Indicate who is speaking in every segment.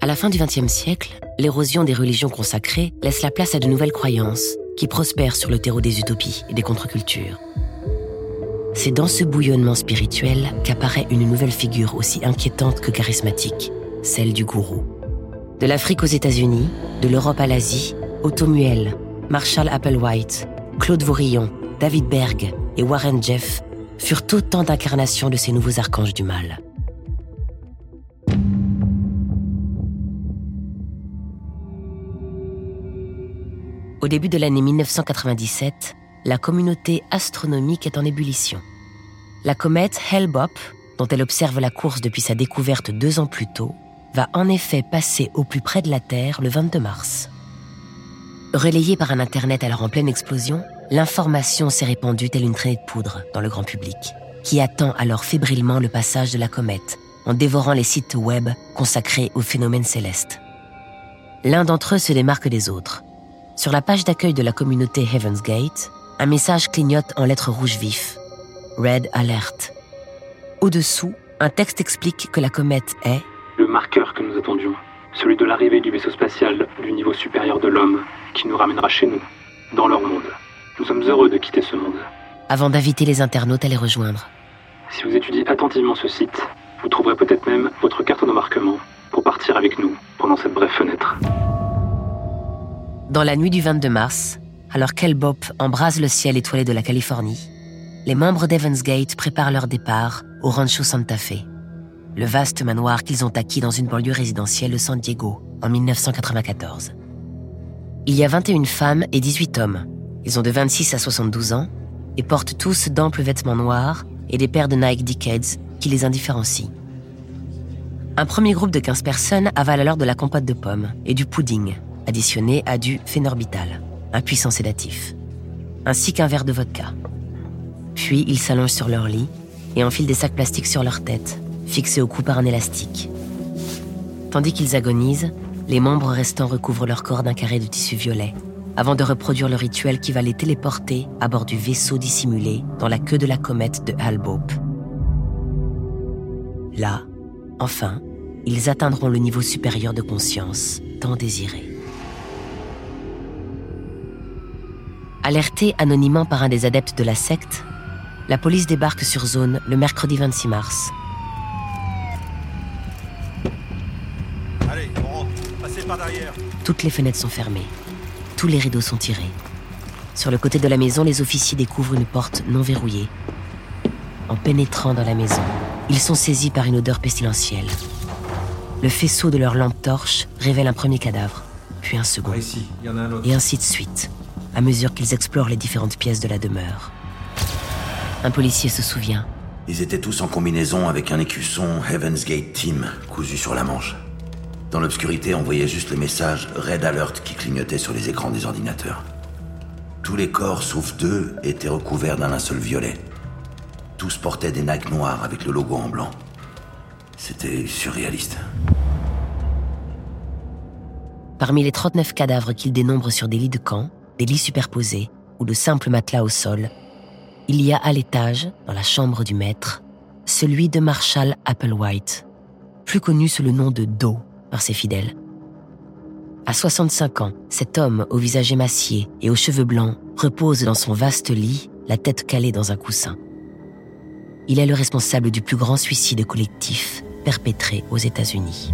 Speaker 1: À la fin du XXe siècle, l'érosion des religions consacrées laisse la place à de nouvelles croyances qui prospèrent sur le terreau des utopies et des contre-cultures. C'est dans ce bouillonnement spirituel qu'apparaît une nouvelle figure aussi inquiétante que charismatique, celle du gourou. De l'Afrique aux États-Unis, de l'Europe à l'Asie, Otto Muel, Marshall Applewhite, Claude Vaurillon, David Berg et Warren Jeff furent autant d'incarnations de ces nouveaux archanges du mal. Au début de l'année 1997, la communauté astronomique est en ébullition. La comète Hale-Bopp, dont elle observe la course depuis sa découverte deux ans plus tôt, va en effet passer au plus près de la Terre le 22 mars. Relayée par un Internet alors en pleine explosion, l'information s'est répandue telle une traînée de poudre dans le grand public, qui attend alors fébrilement le passage de la comète en dévorant les sites web consacrés aux phénomènes célestes. L'un d'entre eux se démarque des autres. Sur la page d'accueil de la communauté Heaven's Gate, un message clignote en lettres rouges vifs. Red Alert. Au-dessous, un texte explique que la comète est
Speaker 2: le marqueur que nous attendions, celui de l'arrivée du vaisseau spatial du niveau supérieur de l'homme qui nous ramènera chez nous, dans leur monde. Nous sommes heureux de quitter ce monde.
Speaker 1: Avant d'inviter les internautes à les rejoindre.
Speaker 2: Si vous étudiez attentivement ce site, vous trouverez peut-être même votre carte d'embarquement pour partir avec nous pendant cette brève fenêtre.
Speaker 1: Dans la nuit du 22 mars, alors qu'Elbop embrase le ciel étoilé de la Californie, les membres d'Evans Gate préparent leur départ au Rancho Santa Fe, le vaste manoir qu'ils ont acquis dans une banlieue résidentielle de San Diego en 1994. Il y a 21 femmes et 18 hommes. Ils ont de 26 à 72 ans et portent tous d'amples vêtements noirs et des paires de Nike Decades qui les indifférencient. Un premier groupe de 15 personnes avale alors de la compote de pommes et du pudding, additionné à du phénorbital, un puissant sédatif, ainsi qu'un verre de vodka. Puis ils s'allongent sur leur lit et enfilent des sacs plastiques sur leur tête, fixés au cou par un élastique. Tandis qu'ils agonisent, les membres restants recouvrent leur corps d'un carré de tissu violet, avant de reproduire le rituel qui va les téléporter à bord du vaisseau dissimulé dans la queue de la comète de Hale-Bopp. Là, enfin, ils atteindront le niveau supérieur de conscience tant désiré. Alerté anonymement par un des adeptes de la secte, la police débarque sur zone le mercredi 26 mars.
Speaker 3: Allez, on rentre. Passez par derrière.
Speaker 1: Toutes les fenêtres sont fermées. Tous les rideaux sont tirés. Sur le côté de la maison, les officiers découvrent une porte non verrouillée. En pénétrant dans la maison, ils sont saisis par une odeur pestilentielle. Le faisceau de leur lampe torche révèle un premier cadavre, puis un second,
Speaker 3: Par ici, il y en a un autre.
Speaker 1: et ainsi de suite, à mesure qu'ils explorent les différentes pièces de la demeure. Un policier se souvient.
Speaker 4: Ils étaient tous en combinaison avec un écusson Heaven's Gate Team cousu sur la manche. Dans l'obscurité, on voyait juste le message Red Alert qui clignotait sur les écrans des ordinateurs. Tous les corps, sauf deux, étaient recouverts d'un linceul violet. Tous portaient des nacs noirs avec le logo en blanc. C'était surréaliste.
Speaker 1: Parmi les 39 cadavres qu'ils dénombrent sur des lits de camp, des lits superposés ou de simples matelas au sol, il y a à l'étage, dans la chambre du maître, celui de Marshall Applewhite, plus connu sous le nom de Do ses fidèles. À 65 ans, cet homme au visage émacié et aux cheveux blancs repose dans son vaste lit, la tête calée dans un coussin. Il est le responsable du plus grand suicide collectif perpétré aux États-Unis.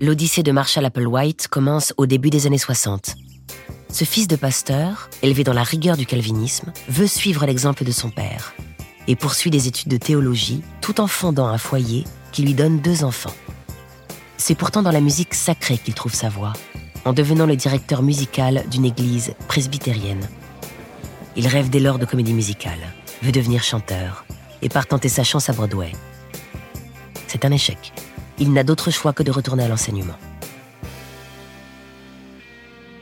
Speaker 1: L'odyssée de Marshall Applewhite commence au début des années 60. Ce fils de pasteur, élevé dans la rigueur du calvinisme, veut suivre l'exemple de son père et poursuit des études de théologie tout en fondant un foyer qui lui donne deux enfants. C'est pourtant dans la musique sacrée qu'il trouve sa voie, en devenant le directeur musical d'une église presbytérienne. Il rêve dès lors de comédie musicale, veut devenir chanteur et part tenter sa chance à Broadway. C'est un échec. Il n'a d'autre choix que de retourner à l'enseignement.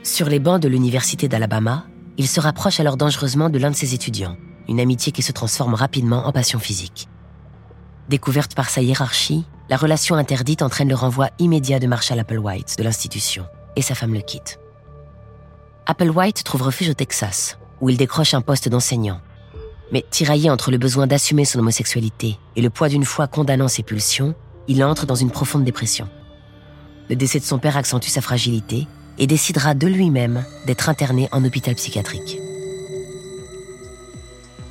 Speaker 1: Sur les bancs de l'Université d'Alabama, il se rapproche alors dangereusement de l'un de ses étudiants, une amitié qui se transforme rapidement en passion physique. Découverte par sa hiérarchie, la relation interdite entraîne le renvoi immédiat de Marshall Applewhite de l'institution, et sa femme le quitte. Applewhite trouve refuge au Texas, où il décroche un poste d'enseignant. Mais tiraillé entre le besoin d'assumer son homosexualité et le poids d'une foi condamnant ses pulsions, il entre dans une profonde dépression. Le décès de son père accentue sa fragilité et décidera de lui-même d'être interné en hôpital psychiatrique.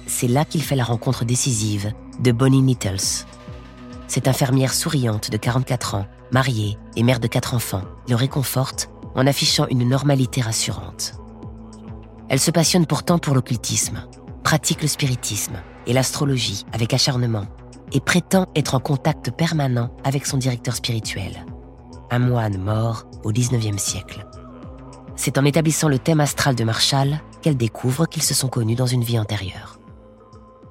Speaker 1: C'est là qu'il fait la rencontre décisive de Bonnie Nettles. Cette infirmière souriante de 44 ans, mariée et mère de quatre enfants, le réconforte en affichant une normalité rassurante. Elle se passionne pourtant pour l'occultisme, pratique le spiritisme et l'astrologie avec acharnement et prétend être en contact permanent avec son directeur spirituel, un moine mort au XIXe siècle. C'est en établissant le thème astral de Marshall qu'elle découvre qu'ils se sont connus dans une vie antérieure.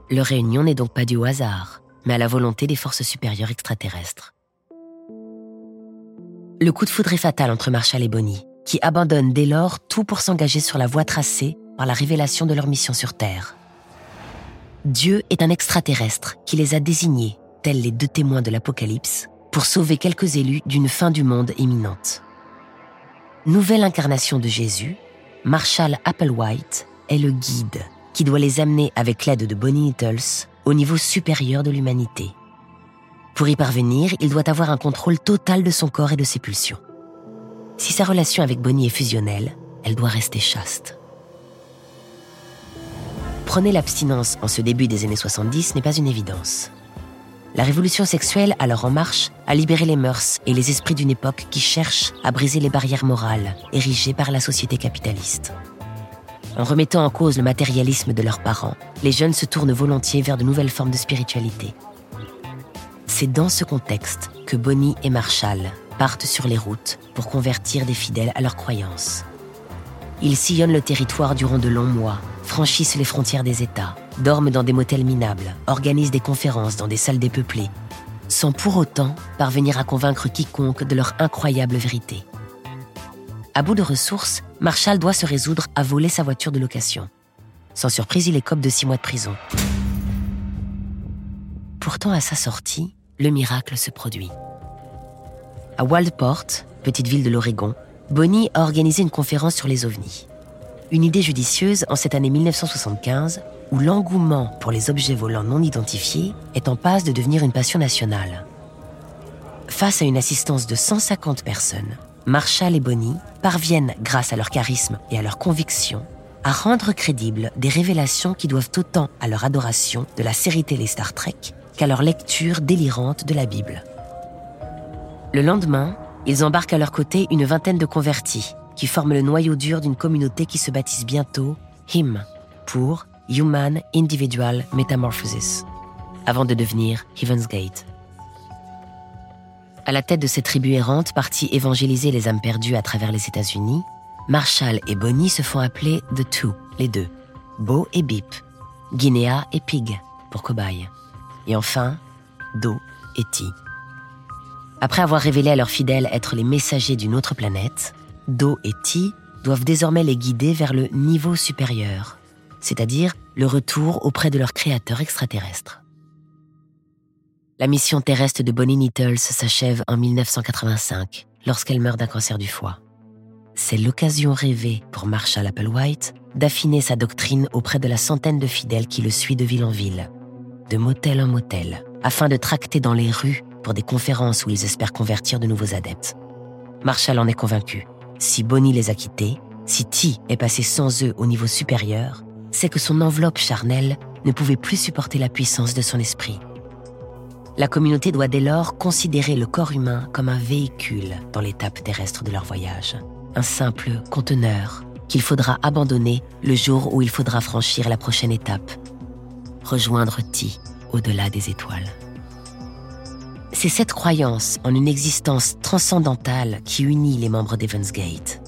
Speaker 1: Leur réunion n'est donc pas due au hasard, mais à la volonté des forces supérieures extraterrestres. Le coup de foudre est fatal entre Marshall et Bonnie, qui abandonnent dès lors tout pour s'engager sur la voie tracée par la révélation de leur mission sur Terre. Dieu est un extraterrestre qui les a désignés, tels les deux témoins de l'Apocalypse, pour sauver quelques élus d'une fin du monde imminente. Nouvelle incarnation de Jésus, Marshall Applewhite est le guide qui doit les amener avec l'aide de Bonnie Nettles au niveau supérieur de l'humanité. Pour y parvenir, il doit avoir un contrôle total de son corps et de ses pulsions. Si sa relation avec Bonnie est fusionnelle, elle doit rester chaste. Prenez l'abstinence en ce début des années 70 n'est pas une évidence. La révolution sexuelle, alors en marche, a libéré les mœurs et les esprits d'une époque qui cherche à briser les barrières morales érigées par la société capitaliste. En remettant en cause le matérialisme de leurs parents, les jeunes se tournent volontiers vers de nouvelles formes de spiritualité. C'est dans ce contexte que Bonnie et Marshall partent sur les routes pour convertir des fidèles à leurs croyances. Ils sillonnent le territoire durant de longs mois, franchissent les frontières des États, dorment dans des motels minables, organisent des conférences dans des salles dépeuplées, sans pour autant parvenir à convaincre quiconque de leur incroyable vérité. À bout de ressources, Marshall doit se résoudre à voler sa voiture de location. Sans surprise, il écope de six mois de prison. Pourtant, à sa sortie, le miracle se produit. À Waldport, petite ville de l'Oregon, Bonnie a organisé une conférence sur les ovnis. Une idée judicieuse en cette année 1975 où l'engouement pour les objets volants non identifiés est en passe de devenir une passion nationale. Face à une assistance de 150 personnes, Marshall et Bonnie parviennent, grâce à leur charisme et à leur conviction, à rendre crédibles des révélations qui doivent autant à leur adoration de la série télé Star Trek qu'à leur lecture délirante de la Bible. Le lendemain, ils embarquent à leur côté une vingtaine de convertis qui forment le noyau dur d'une communauté qui se baptise bientôt HIM pour Human Individual Metamorphosis, avant de devenir Heaven's Gate. À la tête de cette tribu errante partie évangéliser les âmes perdues à travers les États-Unis, Marshall et Bonnie se font appeler The Two, les deux, Bo et Bip, Guinea et Pig, pour cobaye, et enfin Do et Ti. Après avoir révélé à leurs fidèles être les messagers d'une autre planète, Do et Ti doivent désormais les guider vers le niveau supérieur, c'est-à-dire le retour auprès de leur créateur extraterrestre. La mission terrestre de Bonnie Nettles s'achève en 1985, lorsqu'elle meurt d'un cancer du foie. C'est l'occasion rêvée pour Marshall Applewhite d'affiner sa doctrine auprès de la centaine de fidèles qui le suit de ville en ville, de motel en motel, afin de tracter dans les rues pour des conférences où ils espèrent convertir de nouveaux adeptes. Marshall en est convaincu. Si Bonnie les a quittés, si T est passé sans eux au niveau supérieur, c'est que son enveloppe charnelle ne pouvait plus supporter la puissance de son esprit la communauté doit dès lors considérer le corps humain comme un véhicule dans l'étape terrestre de leur voyage, un simple conteneur qu'il faudra abandonner le jour où il faudra franchir la prochaine étape, rejoindre Ti au-delà des étoiles. C'est cette croyance en une existence transcendantale qui unit les membres d'Evans Gate.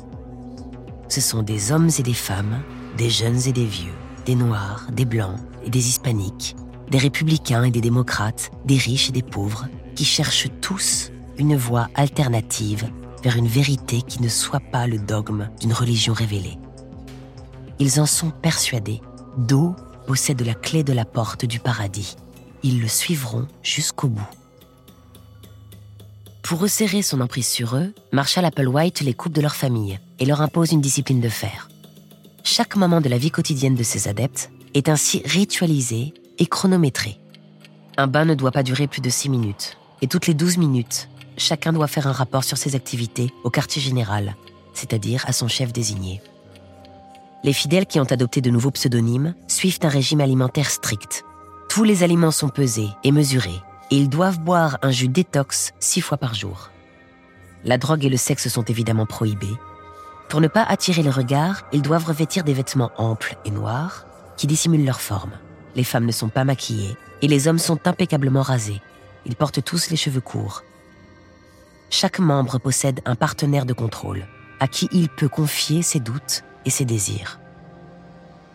Speaker 1: Ce sont des hommes et des femmes, des jeunes et des vieux, des noirs, des blancs et des hispaniques, des républicains et des démocrates, des riches et des pauvres, qui cherchent tous une voie alternative vers une vérité qui ne soit pas le dogme d'une religion révélée. Ils en sont persuadés. Do possède la clé de la porte du paradis. Ils le suivront jusqu'au bout. Pour resserrer son emprise sur eux, Marshall Applewhite les coupe de leur famille et leur impose une discipline de fer. Chaque moment de la vie quotidienne de ces adeptes est ainsi ritualisé et chronométré. Un bain ne doit pas durer plus de 6 minutes, et toutes les 12 minutes, chacun doit faire un rapport sur ses activités au quartier général, c'est-à-dire à son chef désigné. Les fidèles qui ont adopté de nouveaux pseudonymes suivent un régime alimentaire strict. Tous les aliments sont pesés et mesurés, et ils doivent boire un jus détox six fois par jour. La drogue et le sexe sont évidemment prohibés. Pour ne pas attirer le regard, ils doivent revêtir des vêtements amples et noirs qui dissimulent leur forme. Les femmes ne sont pas maquillées et les hommes sont impeccablement rasés. Ils portent tous les cheveux courts. Chaque membre possède un partenaire de contrôle à qui il peut confier ses doutes et ses désirs.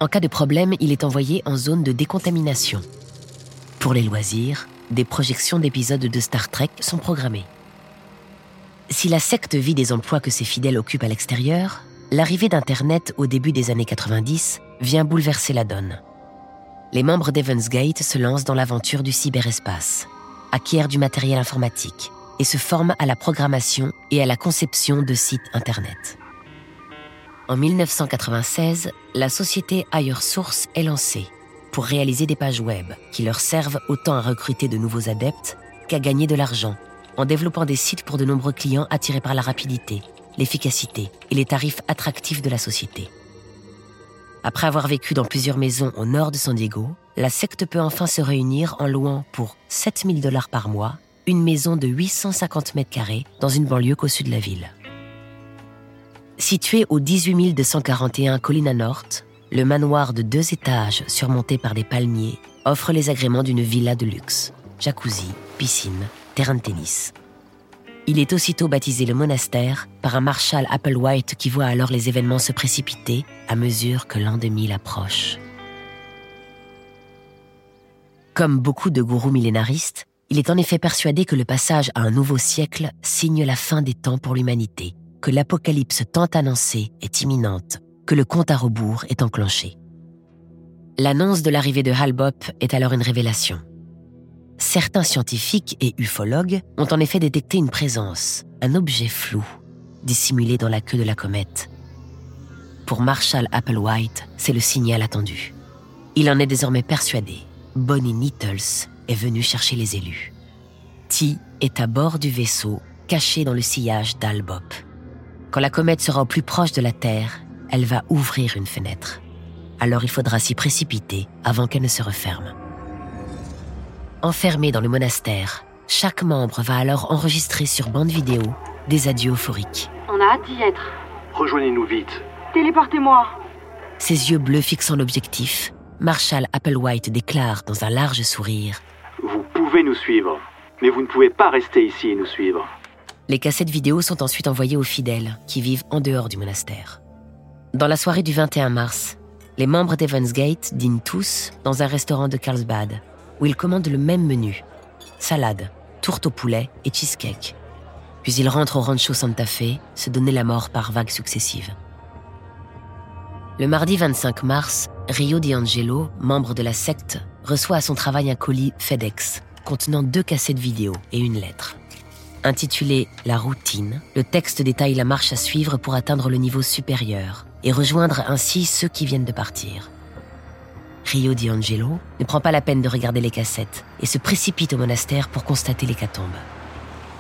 Speaker 1: En cas de problème, il est envoyé en zone de décontamination. Pour les loisirs, des projections d'épisodes de Star Trek sont programmées. Si la secte vit des emplois que ses fidèles occupent à l'extérieur, l'arrivée d'Internet au début des années 90 vient bouleverser la donne. Les membres d'Evans Gate se lancent dans l'aventure du cyberespace, acquièrent du matériel informatique et se forment à la programmation et à la conception de sites Internet. En 1996, la société Higher Source est lancée pour réaliser des pages web qui leur servent autant à recruter de nouveaux adeptes qu'à gagner de l'argent en développant des sites pour de nombreux clients attirés par la rapidité, l'efficacité et les tarifs attractifs de la société. Après avoir vécu dans plusieurs maisons au nord de San Diego, la secte peut enfin se réunir en louant pour 7000 dollars par mois une maison de 850 mètres carrés dans une banlieue qu'au sud de la ville. Situé au 18 241 Colina North, le manoir de deux étages surmonté par des palmiers offre les agréments d'une villa de luxe. Jacuzzi, piscine, terrain de tennis. Il est aussitôt baptisé le monastère par un marshal Applewhite qui voit alors les événements se précipiter à mesure que l'an 2000 approche. Comme beaucoup de gourous millénaristes, il est en effet persuadé que le passage à un nouveau siècle signe la fin des temps pour l'humanité, que l'apocalypse tant annoncée est imminente, que le compte à rebours est enclenché. L'annonce de l'arrivée de Halbop est alors une révélation. Certains scientifiques et ufologues ont en effet détecté une présence, un objet flou, dissimulé dans la queue de la comète. Pour Marshall Applewhite, c'est le signal attendu. Il en est désormais persuadé. Bonnie Nettles est venue chercher les élus. T est à bord du vaisseau, caché dans le sillage d'Albop. Quand la comète sera au plus proche de la Terre, elle va ouvrir une fenêtre. Alors il faudra s'y précipiter avant qu'elle ne se referme. Enfermé dans le monastère, chaque membre va alors enregistrer sur bande vidéo des adieux euphoriques.
Speaker 5: On a hâte d'y être.
Speaker 6: Rejoignez-nous vite.
Speaker 5: Téléportez-moi.
Speaker 1: Ses yeux bleus fixant l'objectif, Marshall Applewhite déclare dans un large sourire
Speaker 6: Vous pouvez nous suivre, mais vous ne pouvez pas rester ici et nous suivre.
Speaker 1: Les cassettes vidéo sont ensuite envoyées aux fidèles qui vivent en dehors du monastère. Dans la soirée du 21 mars, les membres d'Evans Gate dînent tous dans un restaurant de Carlsbad, où ils commandent le même menu salade, tourte au poulet et cheesecake. Puis ils rentrent au rancho Santa Fe, se donner la mort par vagues successives. Le mardi 25 mars, Rio D'Angelo, membre de la secte, reçoit à son travail un colis FedEx contenant deux cassettes vidéo et une lettre. Intitulé La routine, le texte détaille la marche à suivre pour atteindre le niveau supérieur et rejoindre ainsi ceux qui viennent de partir. Rio D'Angelo ne prend pas la peine de regarder les cassettes et se précipite au monastère pour constater l'hécatombe.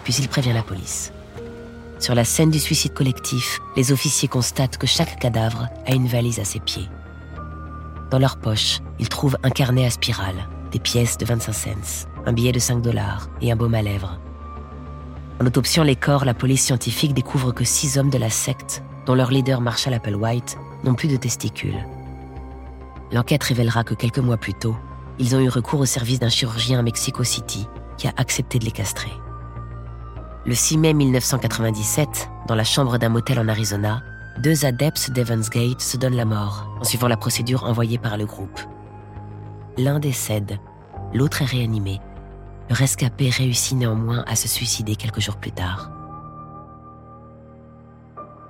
Speaker 1: Puis il prévient la police. Sur la scène du suicide collectif, les officiers constatent que chaque cadavre a une valise à ses pieds. Dans leur poche, ils trouvent un carnet à spirale, des pièces de 25 cents, un billet de 5 dollars et un baume à lèvres. En autopsiant les corps, la police scientifique découvre que six hommes de la secte, dont leur leader Marshall Applewhite, n'ont plus de testicules. L'enquête révélera que quelques mois plus tôt, ils ont eu recours au service d'un chirurgien à Mexico City qui a accepté de les castrer. Le 6 mai 1997, dans la chambre d'un motel en Arizona, deux adeptes d'Evans Gate se donnent la mort en suivant la procédure envoyée par le groupe. L'un décède, l'autre est réanimé. Le rescapé réussit néanmoins à se suicider quelques jours plus tard.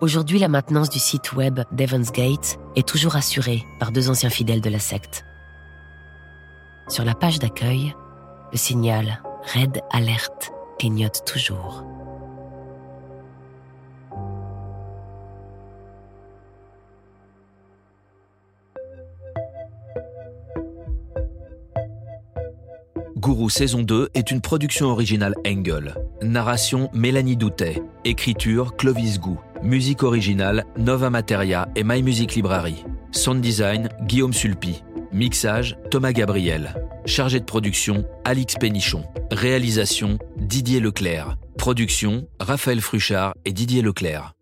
Speaker 1: Aujourd'hui, la maintenance du site web Devon's Gate est toujours assurée par deux anciens fidèles de la secte. Sur la page d'accueil, le signal Red Alert clignote toujours.
Speaker 7: Gourou saison 2 est une production originale Engel. Narration Mélanie Doutet. Écriture Clovis Gou. Musique originale Nova Materia et My Music Library. Sound design Guillaume Sulpi. Mixage Thomas Gabriel. Chargé de production Alix Pénichon. Réalisation Didier Leclerc. Production Raphaël Fruchard et Didier Leclerc.